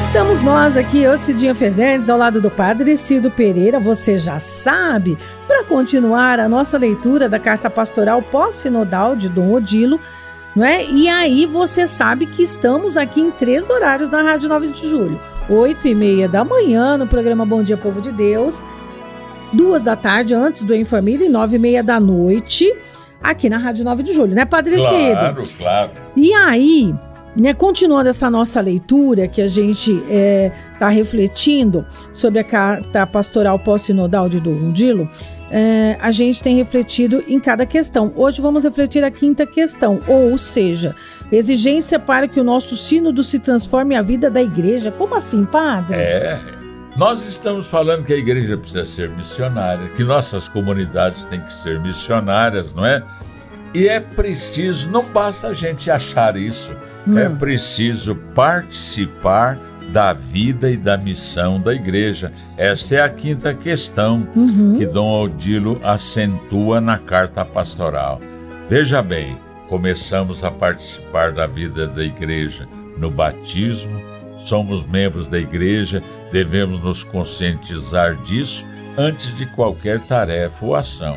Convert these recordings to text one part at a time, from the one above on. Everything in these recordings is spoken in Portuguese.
Estamos nós aqui, eu, Cidinha Fernandes, ao lado do Padre Cido Pereira, você já sabe, para continuar a nossa leitura da carta pastoral pós-sinodal de Dom Odilo, não é? E aí você sabe que estamos aqui em três horários na Rádio 9 de Julho. 8 e meia da manhã no programa Bom Dia Povo de Deus, duas da tarde antes do Em Família e nove e meia da noite aqui na Rádio 9 de Julho, né, Padre claro, Cido? Claro, claro. E aí, né, continuando essa nossa leitura que a gente está é, tá refletindo sobre a carta pastoral pós-sinodal de Dom Dilo, é, a gente tem refletido em cada questão. Hoje vamos refletir a quinta questão, ou seja, exigência para que o nosso sínodo se transforme a vida da igreja. Como assim, padre? É, nós estamos falando que a igreja precisa ser missionária, que nossas comunidades têm que ser missionárias, não é? E é preciso, não basta a gente achar isso, hum. é preciso participar da vida e da missão da igreja. Esta é a quinta questão uhum. que Dom Odilo acentua na carta pastoral. Veja bem, começamos a participar da vida da igreja no batismo, somos membros da igreja, devemos nos conscientizar disso antes de qualquer tarefa ou ação.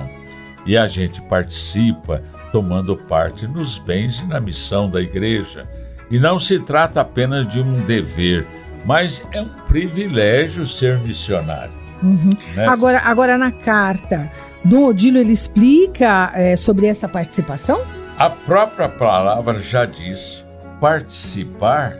E a gente participa tomando parte nos bens e na missão da igreja. E não se trata apenas de um dever, mas é um privilégio ser missionário. Uhum. Né? Agora, agora, na carta, Dom Odilo ele explica é, sobre essa participação? A própria palavra já diz: participar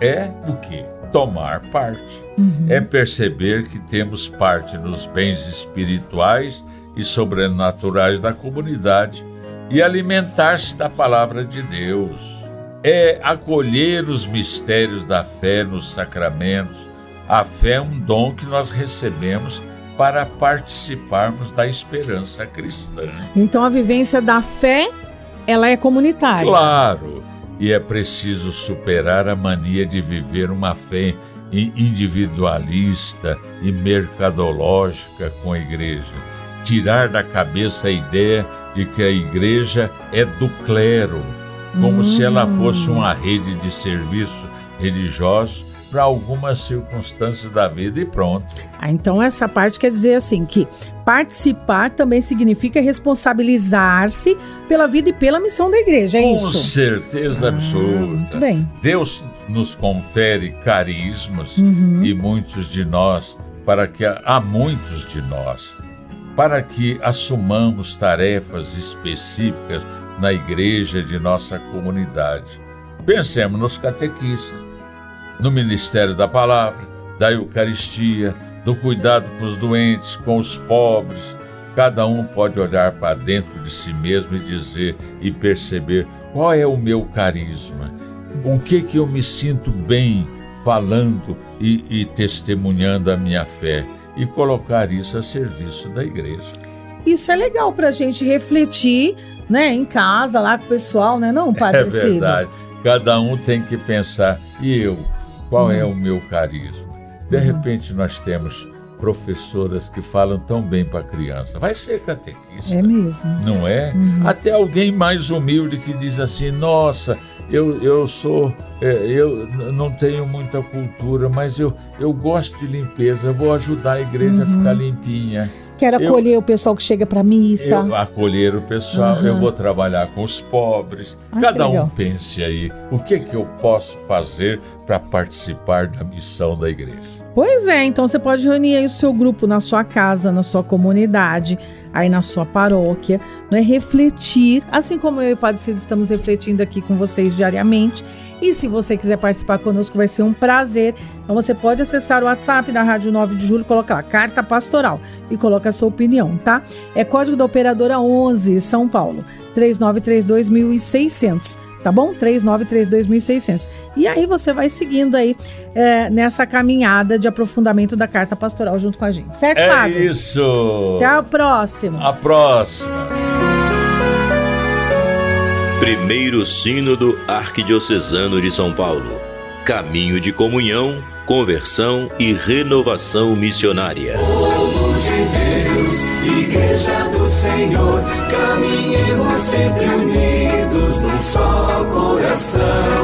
é o que? Tomar parte. Uhum. É perceber que temos parte nos bens espirituais e sobrenaturais da comunidade e alimentar-se da palavra de Deus. É acolher os mistérios da fé nos sacramentos. A fé é um dom que nós recebemos para participarmos da esperança cristã. Então a vivência da fé, ela é comunitária. Claro. E é preciso superar a mania de viver uma fé individualista e mercadológica com a igreja. Tirar da cabeça a ideia de que a igreja é do clero, como hum. se ela fosse uma rede de serviço religioso para algumas circunstâncias da vida e pronto. Ah, então essa parte quer dizer assim que participar também significa responsabilizar-se pela vida e pela missão da igreja, é Com isso? Com certeza ah, absoluta. Bem. Deus nos confere carismas uhum. e muitos de nós para que há muitos de nós para que assumamos tarefas específicas na igreja de nossa comunidade. Pensemos nos catequistas, no ministério da palavra, da Eucaristia, do cuidado com os doentes, com os pobres. Cada um pode olhar para dentro de si mesmo e dizer e perceber qual é o meu carisma, o que que eu me sinto bem falando e, e testemunhando a minha fé e colocar isso a serviço da igreja. Isso é legal para a gente refletir, né, em casa, lá com o pessoal, né, não, Padre É verdade. Cada um tem que pensar, e eu, qual é o meu carisma? De uhum. repente nós temos professoras que falam tão bem para a criança. Vai ser catequista. É mesmo. Não é? Uhum. Até alguém mais humilde que diz assim: nossa, eu, eu sou, é, eu não tenho muita cultura, mas eu, eu gosto de limpeza, eu vou ajudar a igreja uhum. a ficar limpinha. Quero acolher eu, o pessoal que chega para missa. Eu acolher o pessoal, uhum. eu vou trabalhar com os pobres. Ah, Cada um pense aí, o que, que eu posso fazer para participar da missão da igreja? Pois é, então você pode reunir aí o seu grupo na sua casa, na sua comunidade, aí na sua paróquia, não é refletir, assim como eu e o Padre Cid estamos refletindo aqui com vocês diariamente. E se você quiser participar conosco, vai ser um prazer. Então você pode acessar o WhatsApp da Rádio 9 de Julho, colocar lá, carta pastoral e coloca a sua opinião, tá? É código da operadora 11, São Paulo, 3932 1600. Tá bom? 3932.600. E aí você vai seguindo aí é, nessa caminhada de aprofundamento da carta pastoral junto com a gente, certo, É isso. Até a próxima. A próxima. Primeiro Sínodo Arquidiocesano de São Paulo. Caminho de comunhão, conversão e renovação missionária. Povo de Deus, Igreja do Senhor, caminhemos sempre unidos num só coração.